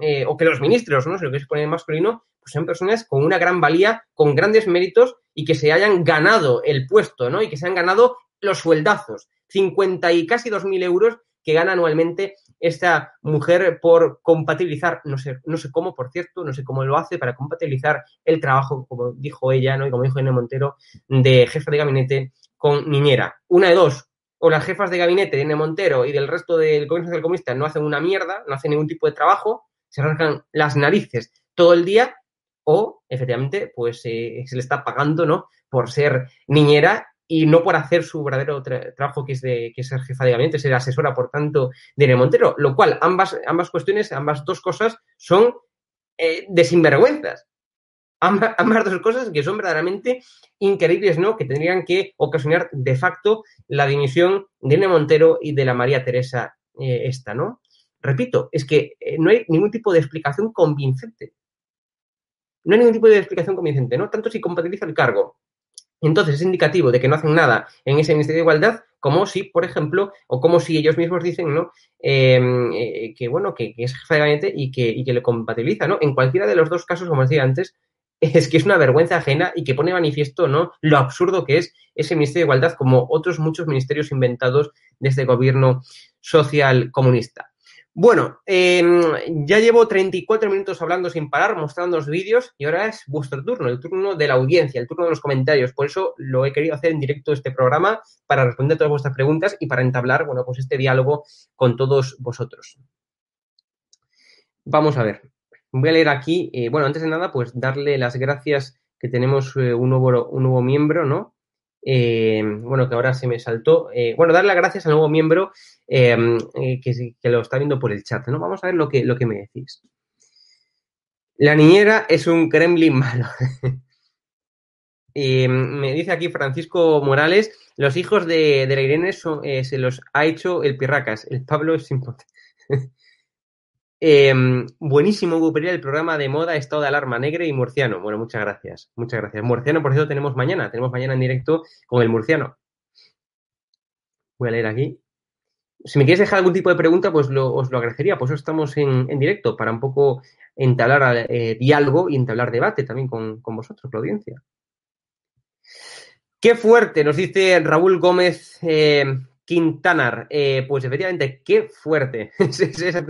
eh, o que los ministros, ¿no? Si lo que se pone en masculino, pues son personas con una gran valía, con grandes méritos y que se hayan ganado el puesto, ¿no? Y que se han ganado los sueldazos, 50 y casi 2.000 euros que gana anualmente esta mujer por compatibilizar, no sé, no sé cómo, por cierto, no sé cómo lo hace para compatibilizar el trabajo, como dijo ella, ¿no? Y como dijo Irene Montero, de jefa de gabinete con niñera. Una de dos, o las jefas de gabinete de Irene Montero y del resto del gobierno social comunista no hacen una mierda, no hacen ningún tipo de trabajo, se rascan las narices todo el día, o efectivamente, pues eh, se le está pagando, ¿no? Por ser niñera y no por hacer su verdadero tra- trabajo, que es de que es ser jefa de gabinete, ser asesora, por tanto, de Irene Montero. Lo cual, ambas, ambas cuestiones, ambas dos cosas son eh, de sinvergüenzas. Ambas, ambas dos cosas que son verdaderamente increíbles, ¿no? Que tendrían que ocasionar de facto la dimisión de Irene Montero y de la María Teresa eh, esta, ¿no? Repito, es que eh, no hay ningún tipo de explicación convincente. No hay ningún tipo de explicación convincente, ¿no? Tanto si compatibiliza el cargo. Entonces es indicativo de que no hacen nada en ese Ministerio de Igualdad, como si, por ejemplo, o como si ellos mismos dicen, ¿no? Eh, eh, que bueno, que, es jefe de gabinete y que, y que le compatibiliza, ¿no? En cualquiera de los dos casos, como decía antes, es que es una vergüenza ajena y que pone manifiesto, ¿no? Lo absurdo que es ese Ministerio de Igualdad, como otros muchos ministerios inventados de este gobierno social comunista. Bueno, eh, ya llevo 34 minutos hablando sin parar, mostrando los vídeos y ahora es vuestro turno, el turno de la audiencia, el turno de los comentarios. Por eso lo he querido hacer en directo este programa para responder a todas vuestras preguntas y para entablar, bueno, pues este diálogo con todos vosotros. Vamos a ver. Voy a leer aquí, eh, bueno, antes de nada, pues darle las gracias que tenemos eh, un, nuevo, un nuevo miembro, ¿no? Eh, bueno, que ahora se me saltó. Eh, bueno, darle las gracias al nuevo miembro eh, eh, que, lo está viendo por el chat, ¿no? Vamos a ver lo que, lo que me decís. La niñera es un Kremlin malo. Y me dice aquí Francisco Morales, los hijos de, de la Irene se los ha hecho el Pirracas, el Pablo es importante. Em, buenísimo, Hugo el programa de moda Estado de Alarma Negre y Murciano. Bueno, muchas gracias, muchas gracias. Murciano, por cierto, tenemos mañana, tenemos mañana en directo con el Murciano. Voy a leer aquí. Si me quieres dejar algún tipo de pregunta, pues lo, os lo agradecería. Por eso estamos en, en directo, para un poco entablar eh, diálogo y entablar debate también con, con vosotros, la audiencia. Qué fuerte, nos dice Raúl Gómez eh, Quintanar. Eh, pues efectivamente, qué fuerte. esa,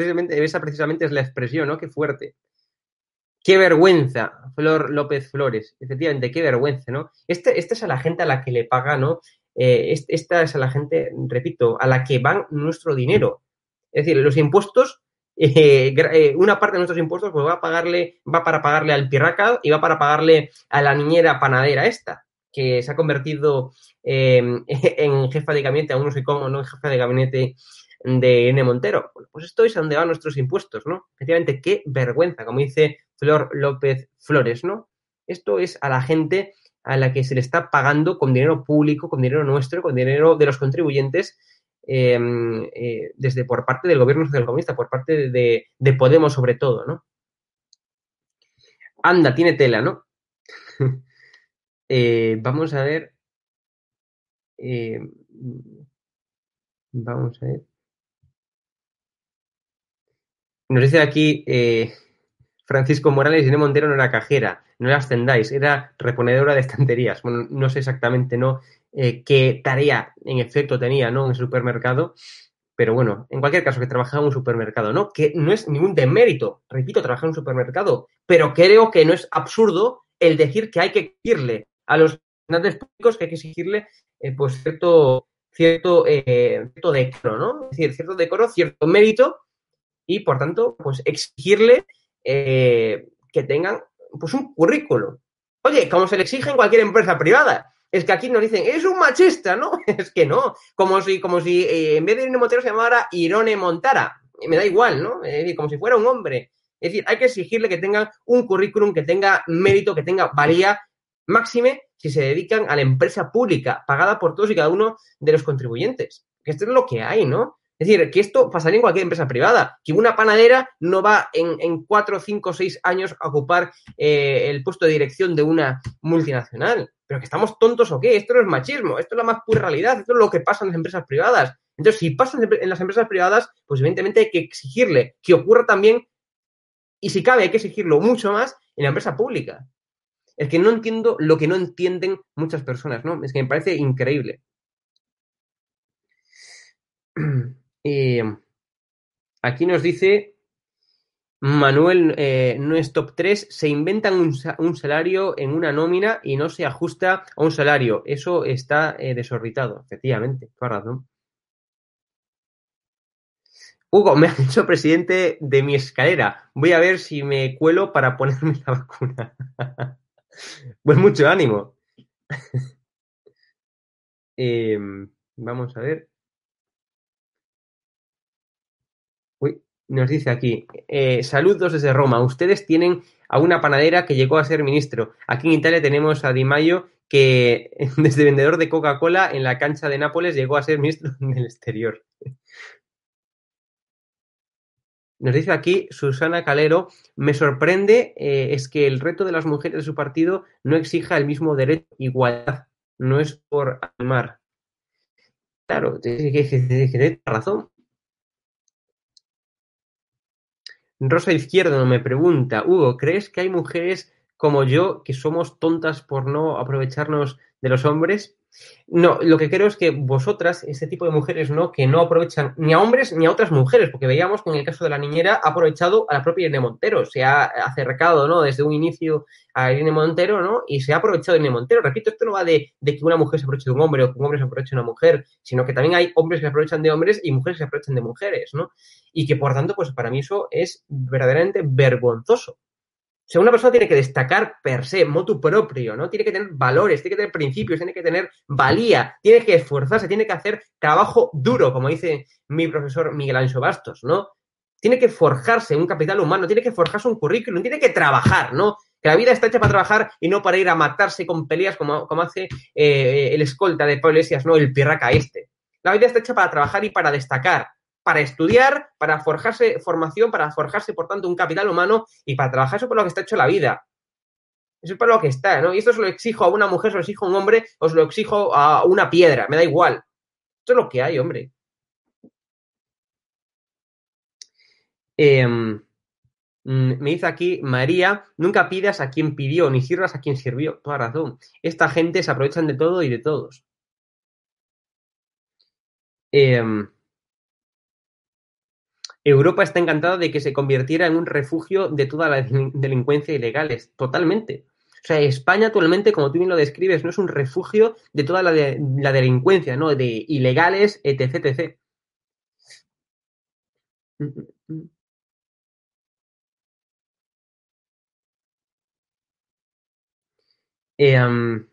precisamente, es la expresión, ¿no? Qué fuerte. Qué vergüenza, Flor López Flores. Efectivamente, qué vergüenza, ¿no? Este, esta es a la gente a la que le paga, ¿no? Eh, esta es a la gente, repito, a la que van nuestro dinero. Es decir, los impuestos, eh, eh, una parte de nuestros impuestos pues va a pagarle, va para pagarle al pirraca y va para pagarle a la niñera panadera esta que se ha convertido eh, en jefa de gabinete, aún no sé cómo, ¿no? En jefa de gabinete de N. Montero. Bueno, pues esto es a donde van nuestros impuestos, ¿no? Efectivamente, qué vergüenza, como dice Flor López Flores, ¿no? Esto es a la gente a la que se le está pagando con dinero público, con dinero nuestro, con dinero de los contribuyentes, eh, eh, desde por parte del gobierno social comunista, por parte de, de Podemos sobre todo, ¿no? Anda, tiene tela, ¿no? Eh, vamos a ver. Eh, vamos a ver. Nos dice aquí eh, Francisco Morales, Irene Montero no era cajera, no era ascendáis, era reponedora de estanterías. Bueno, no sé exactamente ¿no? Qué tarea en efecto tenía ¿no? en el supermercado, pero bueno, en cualquier caso, que trabajaba en un supermercado, ¿no? Que no es ningún demérito, repito, trabajar en un supermercado, pero creo que no es absurdo el decir que hay que exigirle a los representantes públicos que hay que exigirle eh, pues cierto, cierto, eh, cierto decoro, ¿no? Es decir, cierto decoro, cierto mérito y por tanto, pues exigirle eh, que tengan pues un currículo. Oye, como se le exige en cualquier empresa privada. Es que aquí nos dicen, es un machista, ¿no? Es que no. Como si, como si eh, en vez de Irene Montero se llamara Irone Montara. Me da igual, ¿no? Es como si fuera un hombre. Es decir, hay que exigirle que tengan un currículum, que tenga mérito, que tenga valía, máxime si se dedican a la empresa pública, pagada por todos y cada uno de los contribuyentes. Que esto es lo que hay, ¿no? Es decir, que esto pasaría en cualquier empresa privada, que una panadera no va en, en cuatro, cinco, seis años a ocupar eh, el puesto de dirección de una multinacional. Pero que estamos tontos o qué, esto no es machismo, esto es la más pura realidad, esto es lo que pasa en las empresas privadas. Entonces, si pasa en las empresas privadas, pues evidentemente hay que exigirle que ocurra también, y si cabe, hay que exigirlo mucho más en la empresa pública. Es que no entiendo lo que no entienden muchas personas, ¿no? Es que me parece increíble. Eh, aquí nos dice Manuel, eh, no es top 3, se inventan un, salario en una nómina y no se ajusta a un salario. Eso está eh, desorbitado, efectivamente, toda razón. Hugo, me han hecho presidente de mi escalera. Voy a ver si me cuelo para ponerme la vacuna. pues mucho ánimo. eh, vamos a ver. Uy, nos dice aquí, eh, saludos desde Roma. Ustedes tienen a una panadera que llegó a ser ministro. Aquí en Italia tenemos a Di Maio que desde vendedor de Coca-Cola en la cancha de Nápoles llegó a ser ministro del exterior. Nos dice aquí Susana Calero, me sorprende eh, es que el reto de las mujeres de su partido no exija el mismo derecho, igualdad, no es por animar. Claro, tiene razón. Rosa Izquierdo me pregunta, Hugo, ¿crees que hay mujeres como yo que somos tontas por no aprovecharnos de los hombres? No, lo que creo es que vosotras, este tipo de mujeres, ¿no? Que no aprovechan ni a hombres ni a otras mujeres, porque veíamos que en el caso de la niñera ha aprovechado a la propia Irene Montero, se ha acercado, ¿no? Desde un inicio a Irene Montero, ¿no? Y se ha aprovechado de Irene Montero. Repito, esto no va de, que una mujer se aproveche de un hombre o que un hombre se aproveche de una mujer, sino que también hay hombres que se aprovechan de hombres y mujeres que se aprovechan de mujeres, ¿no? Y que por tanto, pues para mí eso es verdaderamente vergonzoso. O sea, una persona tiene que destacar per se, motu propio, ¿no? Tiene que tener valores, tiene que tener principios, tiene que tener valía, tiene que esforzarse, tiene que hacer trabajo duro, como dice mi profesor Miguel Ancho Bastos, ¿no? Tiene que forjarse un capital humano, tiene que forjarse un currículum, tiene que trabajar, ¿no? Que la vida está hecha para trabajar y no para ir a matarse con peleas como, hace eh, el escolta de Pablo ¿no? El pirraca este. La vida está hecha para trabajar y para destacar, para estudiar, para forjarse formación, para forjarse, por tanto, un capital humano y para trabajar eso por lo que está hecho la vida. Eso es para lo que está, ¿no? Y esto se lo exijo a una mujer, se lo exijo a un hombre, os lo exijo a una piedra, me da igual. Esto es lo que hay, hombre. Em, mm, me dice aquí María, nunca pidas a quien pidió, ni sirvas a quien sirvió. Toda razón. Esta gente se aprovechan de todo y de todos. Em, Europa está encantada de que se convirtiera en un refugio de toda la delincuencia ilegales. Totalmente. O sea, España actualmente, como tú bien lo describes, no es un refugio de toda la, delincuencia, ¿no? De ilegales, etc. Mm, mm, mm. Em,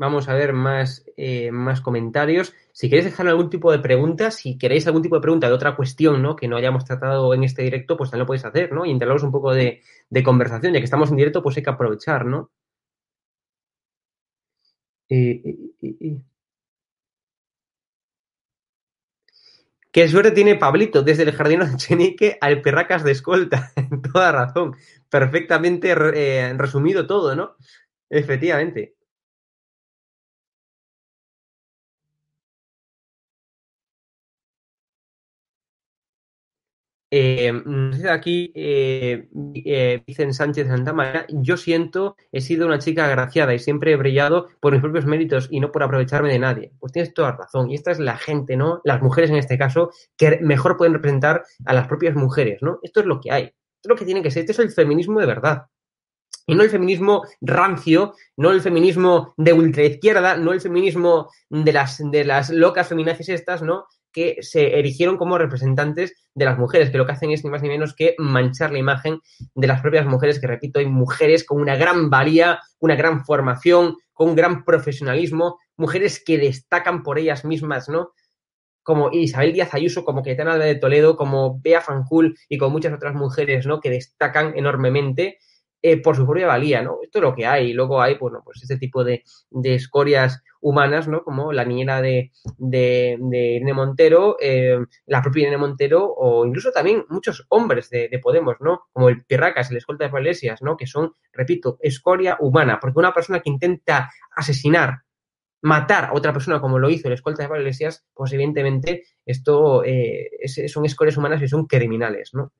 vamos a ver más, eh, más comentarios. Si queréis dejar algún tipo de pregunta, si queréis algún tipo de pregunta de otra cuestión, ¿no? Que no hayamos tratado en este directo, pues también lo podéis hacer, ¿no? Y entablamos un poco de, de conversación. Ya que estamos en directo, pues hay que aprovechar, ¿no? Eh, eh, Qué suerte tiene Pablito, desde el jardín de Chenique al Perracas de escolta. Toda razón. Perfectamente resumido todo, ¿no? Efectivamente. Eh, aquí eh, eh, dicen Sánchez Santamaría, yo siento, he sido una chica agraciada y siempre he brillado por mis propios méritos y no por aprovecharme de nadie. Pues tienes toda razón. Y esta es la gente, ¿no? Las mujeres en este caso, que mejor pueden representar a las propias mujeres, ¿no? Esto es lo que hay. Esto es lo que tiene que ser. Este es el feminismo de verdad. Y no el feminismo rancio, no el feminismo de ultraizquierda, no el feminismo de las, de las locas feminazis estas, ¿no? Que se erigieron como representantes de las mujeres, que lo que hacen es ni más ni menos que manchar la imagen de las propias mujeres, que repito, hay mujeres con una gran valía, una gran formación, con un gran profesionalismo, mujeres que destacan por ellas mismas, ¿no? como Isabel Díaz Ayuso, como Cayetana de Toledo, como Bea Fanjul y con muchas otras mujeres, ¿no? Que destacan enormemente eh, por su propia valía, ¿no? Esto es lo que hay. Luego hay, bueno, pues este tipo de, escorias humanas, ¿no? Como la niñera de, de, Irene Montero, eh, la propia Irene Montero, o incluso también muchos hombres de, Podemos, ¿no? Como el Pirracas, el escolta de Iglesias, ¿no? Que son, repito, escoria humana. Porque una persona que intenta asesinar, matar a otra persona como lo hizo el escolta de Iglesias, pues evidentemente esto eh, son escorias humanas y son criminales, ¿no?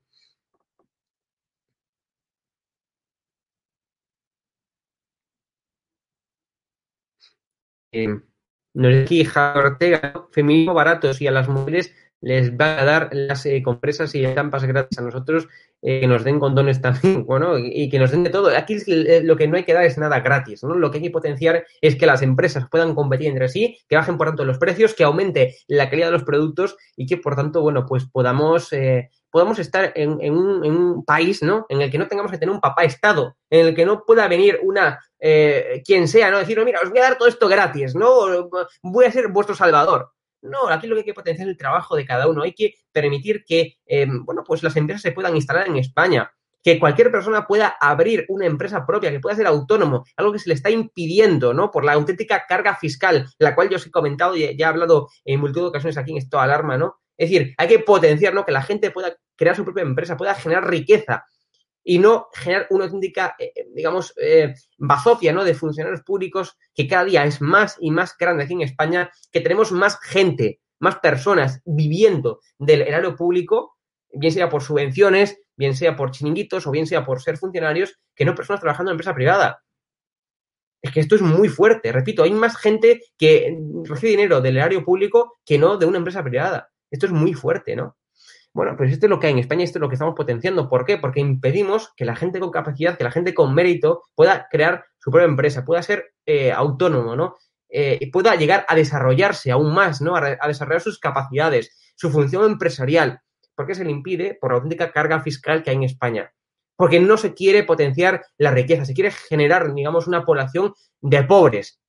Nos dice Ortega, feminismo baratos y a las mujeres les va a dar las eh, compresas y estampas gratis a nosotros, eh, que nos den condones también, bueno, y, que nos den de todo. Aquí lo que no hay que dar es nada gratis, ¿no? Lo que hay que potenciar es que las empresas puedan competir entre sí, que bajen, por tanto, los precios, que aumente la calidad de los productos y que, por tanto, bueno, pues podamos eh, podamos estar en, un, país, ¿no? En el que no tengamos que tener un papá Estado, en el que no pueda venir una, eh, quien sea, ¿no? Decir, mira, os voy a dar todo esto gratis, ¿no? Voy a ser vuestro salvador. No, aquí lo que hay que potenciar es el trabajo de cada uno. Hay que permitir que, eh, bueno, pues las empresas se puedan instalar en España, que cualquier persona pueda abrir una empresa propia, que pueda ser autónomo, algo que se le está impidiendo, ¿no? Por la auténtica carga fiscal, la cual yo os he comentado y ya he hablado en multitud de ocasiones aquí en esto alarma, ¿no? Es decir, hay que potenciar, ¿no? Que la gente pueda crear su propia empresa, pueda generar riqueza y no generar una auténtica, eh, eh, digamos, eh, bazofia, ¿no? De funcionarios públicos que cada día es más y más grande aquí en España, que tenemos más gente, más personas viviendo del erario público, bien sea por subvenciones, bien sea por chiringuitos o bien sea por ser funcionarios, que no personas trabajando en empresa privada. Es que esto es muy fuerte, repito, hay más gente que recibe dinero del erario público que no de una empresa privada. Esto es muy fuerte, ¿no? Bueno, pues esto es lo que hay en España, esto es lo que estamos potenciando. ¿Por qué? Porque impedimos que la gente con capacidad, que la gente con mérito pueda crear su propia empresa, pueda ser eh, autónomo, ¿no? Eh, pueda llegar a desarrollarse aún más, ¿no? A, desarrollar sus capacidades, su función empresarial. ¿Por qué se le impide? Por la auténtica carga fiscal que hay en España. porque no se quiere potenciar la riqueza, se quiere generar, digamos, una población de pobres,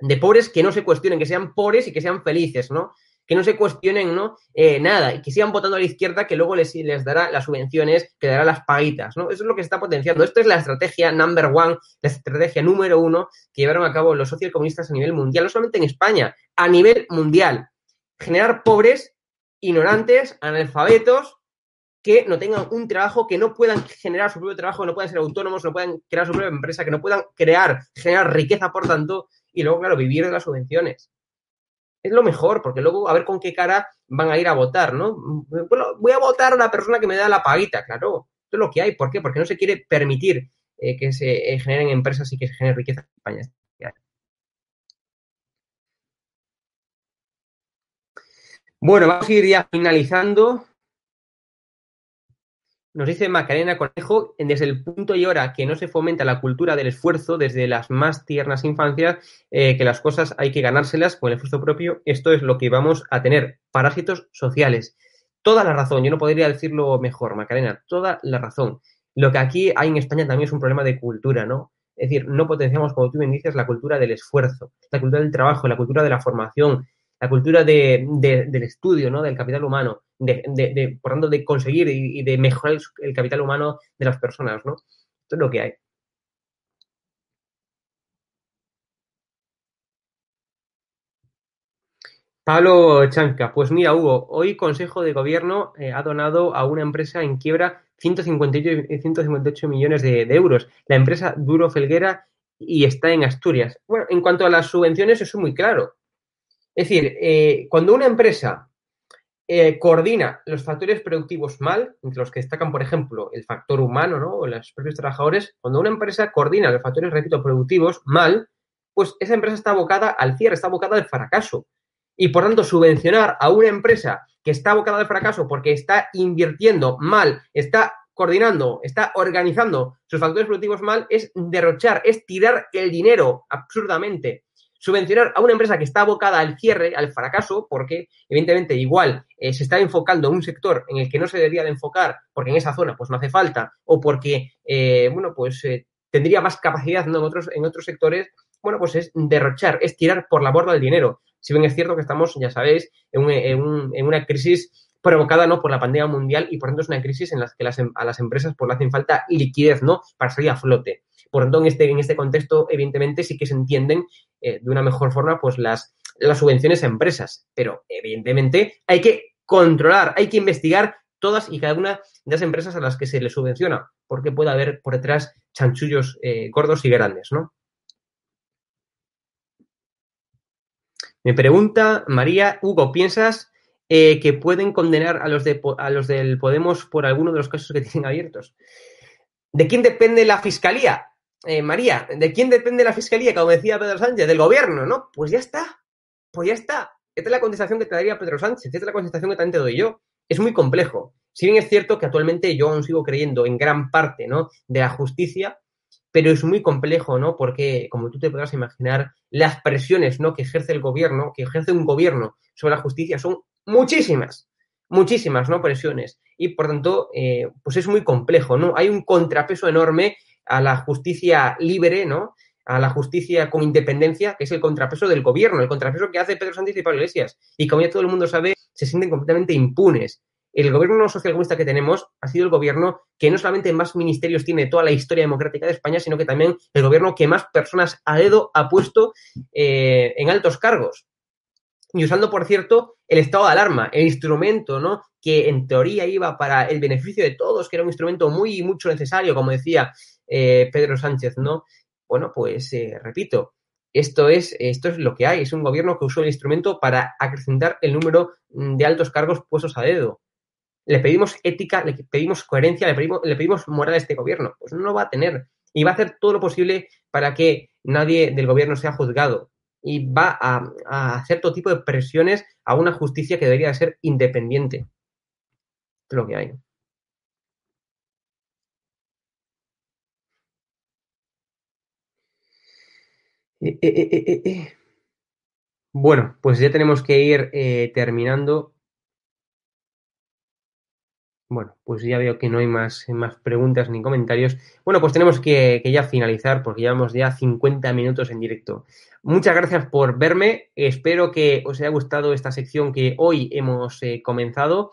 de pobres que no se cuestionen, que sean pobres y que sean felices, ¿no? Que no se cuestionen, ¿no? Eh, nada, y que sigan votando a la izquierda que luego les, les dará las subvenciones, que dará las paguitas, ¿no? Eso es lo que se está potenciando. Esto es la estrategia number one, la estrategia número uno que llevaron a cabo los socialcomunistas a nivel mundial, no solamente en España, a nivel mundial. Generar pobres, ignorantes, analfabetos, que no tengan un trabajo, que no puedan generar su propio trabajo, que no puedan ser autónomos, no puedan crear su propia empresa, que no puedan crear, generar riqueza, por tanto, y luego, claro, vivir de las subvenciones. Es lo mejor, porque luego a ver con qué cara van a ir a votar, ¿no? Bueno, voy a votar a la persona que me da la paguita, claro. Esto es lo que hay. ¿Por qué? Porque no se quiere permitir eh, que se eh, generen empresas y que se genere riqueza en España. Bueno, vamos a ir ya finalizando. Nos dice Macarena Conejo, desde el punto y hora que no se fomenta la cultura del esfuerzo desde las más tiernas infancias, eh, que las cosas hay que ganárselas con el esfuerzo propio, esto es lo que vamos a tener, parásitos sociales. Toda la razón, yo no podría decirlo mejor, Macarena, toda la razón. Lo que aquí hay en España también es un problema de cultura, ¿no? Es decir, no potenciamos, como tú me dices, la cultura del esfuerzo, la cultura del trabajo, la cultura de la formación, la cultura de, de, del estudio, ¿no? Del capital humano, por tanto, de conseguir y, de mejorar el, el, capital humano de las personas, ¿no? Esto es lo que hay. Pablo Chanca, pues mira, Hugo, hoy Consejo de Gobierno eh, ha donado a una empresa en quiebra 158, 158 millones de, de, euros. La empresa Duro Felguera y está en Asturias. Bueno, en cuanto a las subvenciones, eso es muy claro. Es decir, eh, cuando una empresa eh, coordina los factores productivos mal, entre los que destacan, por ejemplo, el factor humano ¿no? o los propios trabajadores, cuando una empresa coordina los factores, repito, productivos mal, pues esa empresa está abocada al cierre, está abocada al fracaso. Y por tanto, subvencionar a una empresa que está abocada al fracaso porque está invirtiendo mal, está coordinando, está organizando sus factores productivos mal, es derrochar, es tirar el dinero absurdamente subvencionar a una empresa que está abocada al cierre, al fracaso, porque evidentemente igual eh, se está enfocando en un sector en el que no se debería de enfocar, porque en esa zona pues no hace falta, o porque, eh, bueno, pues eh, tendría más capacidad ¿no? en, otros, en otros sectores, bueno, pues es derrochar, es tirar por la borda el dinero. Si bien es cierto que estamos, ya sabéis, en, un, en, un, en una crisis provocada ¿no? por la pandemia mundial y por tanto es una crisis en la que las, a las empresas pues, le hacen falta liquidez ¿no? para salir a flote. Por tanto, en este, en este contexto, evidentemente, sí que se entienden eh, de una mejor forma pues, las, las subvenciones a empresas. Pero, evidentemente, hay que controlar, hay que investigar todas y cada una de las empresas a las que se les subvenciona, porque puede haber por detrás chanchullos eh, gordos y grandes, ¿no? Me pregunta María, Hugo, ¿piensas eh, que pueden condenar a los, de, a los del Podemos por alguno de los casos que tienen abiertos? ¿De quién depende la fiscalía? Eh, María, ¿de quién depende la fiscalía? Como decía Pedro Sánchez, del gobierno, ¿no? Pues ya está, pues ya está. Esta es la contestación que te daría Pedro Sánchez, esta es la contestación que también te doy yo. Es muy complejo. Si bien es cierto que actualmente yo aún sigo creyendo en gran parte, ¿no? De la justicia, pero es muy complejo, ¿no? Porque, como tú te podrás imaginar, las presiones, ¿no? Que ejerce el gobierno, que ejerce un gobierno sobre la justicia son muchísimas, muchísimas, ¿no? Presiones. Y, por tanto, eh, pues es muy complejo, ¿no? Hay un contrapeso enorme a la justicia libre, ¿no? A la justicia con independencia, que es el contrapeso del gobierno, el contrapeso que hace Pedro Sánchez y Pablo Iglesias. Y como ya todo el mundo sabe, se sienten completamente impunes. El gobierno socialista que tenemos ha sido el gobierno que no solamente más ministerios tiene toda la historia democrática de España, sino que también el gobierno que más personas a dedo ha puesto eh, en altos cargos. Y usando, por cierto, el estado de alarma, el instrumento, ¿no? Que en teoría iba para el beneficio de todos, que era un instrumento muy, mucho necesario, como decía eh, Pedro Sánchez, ¿no? Bueno, pues eh, repito, esto es, esto es lo que hay, es un gobierno que usó el instrumento para acrecentar el número mm, de altos cargos puestos a dedo. Le pedimos ética, le pedimos coherencia, le pedimos, le pedimos moral a este gobierno. Pues no lo va a tener. Y va a hacer todo lo posible para que nadie del gobierno sea juzgado. Y va a, a hacer todo tipo de presiones a una justicia que debería ser independiente. Es lo que hay. Eh, eh, eh, bueno, pues ya tenemos que ir terminando. Bueno, pues ya veo que no hay más, más preguntas ni comentarios. Bueno, pues tenemos que, que, ya finalizar porque llevamos ya 50 minutos en directo. Muchas gracias por verme. Espero que os haya gustado esta sección que hoy hemos eh, comenzado.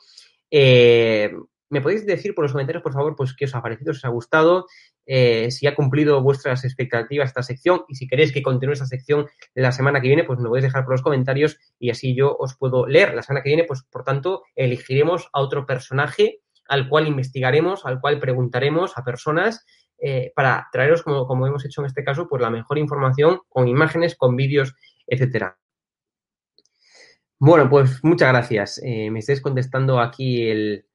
Eh, ¿Me podéis decir por los comentarios, por favor, pues qué os ha parecido, si os ha gustado, eh, si ha cumplido vuestras expectativas esta sección y si queréis que continúe esta sección la semana que viene, pues me lo podéis dejar por los comentarios y así yo os puedo leer. La semana que viene, pues por tanto, elegiremos a otro personaje al cual investigaremos, al cual preguntaremos a personas eh, para traeros, como, hemos hecho en este caso, pues la mejor información con imágenes, con vídeos, etcétera. Bueno, pues muchas gracias. Eh, me estáis contestando aquí el,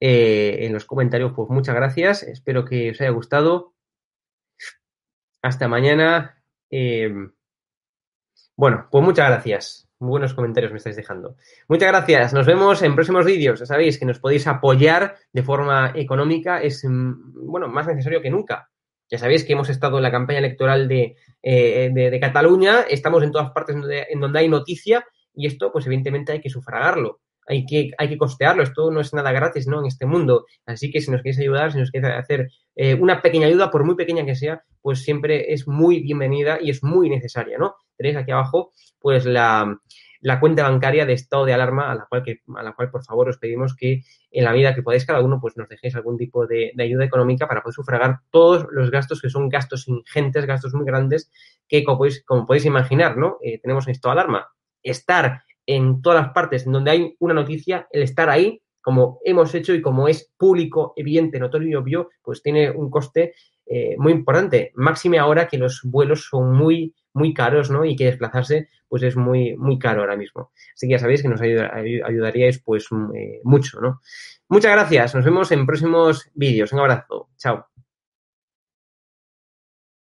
eh, en los comentarios, pues muchas gracias. Espero que os haya gustado. Hasta mañana. Eh, bueno, pues muchas gracias. Buenos comentarios me estáis dejando. Muchas gracias. Nos vemos en próximos vídeos. Ya sabéis que nos podéis apoyar de forma económica. Es, mm, bueno, más necesario que nunca. Ya sabéis que hemos estado en la campaña electoral de, eh, de, de Cataluña. Estamos en todas partes donde, en donde hay noticia y esto, pues evidentemente hay que sufragarlo hay que, hay que costearlo, esto no es nada gratis, ¿no? En este mundo. Así que si nos queréis ayudar, si nos queréis hacer eh, una pequeña ayuda, por muy pequeña que sea, pues siempre es muy bienvenida y es muy necesaria, ¿no? Tenéis aquí abajo, pues la, la cuenta bancaria de estado de alarma a la cual que, a la cual por favor os pedimos que en la medida que podáis cada uno pues nos dejéis algún tipo de, de, ayuda económica para poder sufragar todos los gastos que son gastos ingentes, gastos muy grandes que como podéis, como podéis imaginar, ¿no? Eh, tenemos en estado de alarma. Estar en todas las partes donde hay una noticia, el estar ahí, como hemos hecho y como es público, evidente, notorio y obvio, pues tiene un coste eh, muy importante. Máxime ahora que los vuelos son muy, muy caros, ¿no? Y que desplazarse, pues es muy, muy caro ahora mismo. Así que ya sabéis que nos ayuda, ayudaríais, pues, eh, mucho, ¿no? Muchas gracias. Nos vemos en próximos vídeos. Un abrazo. Chao.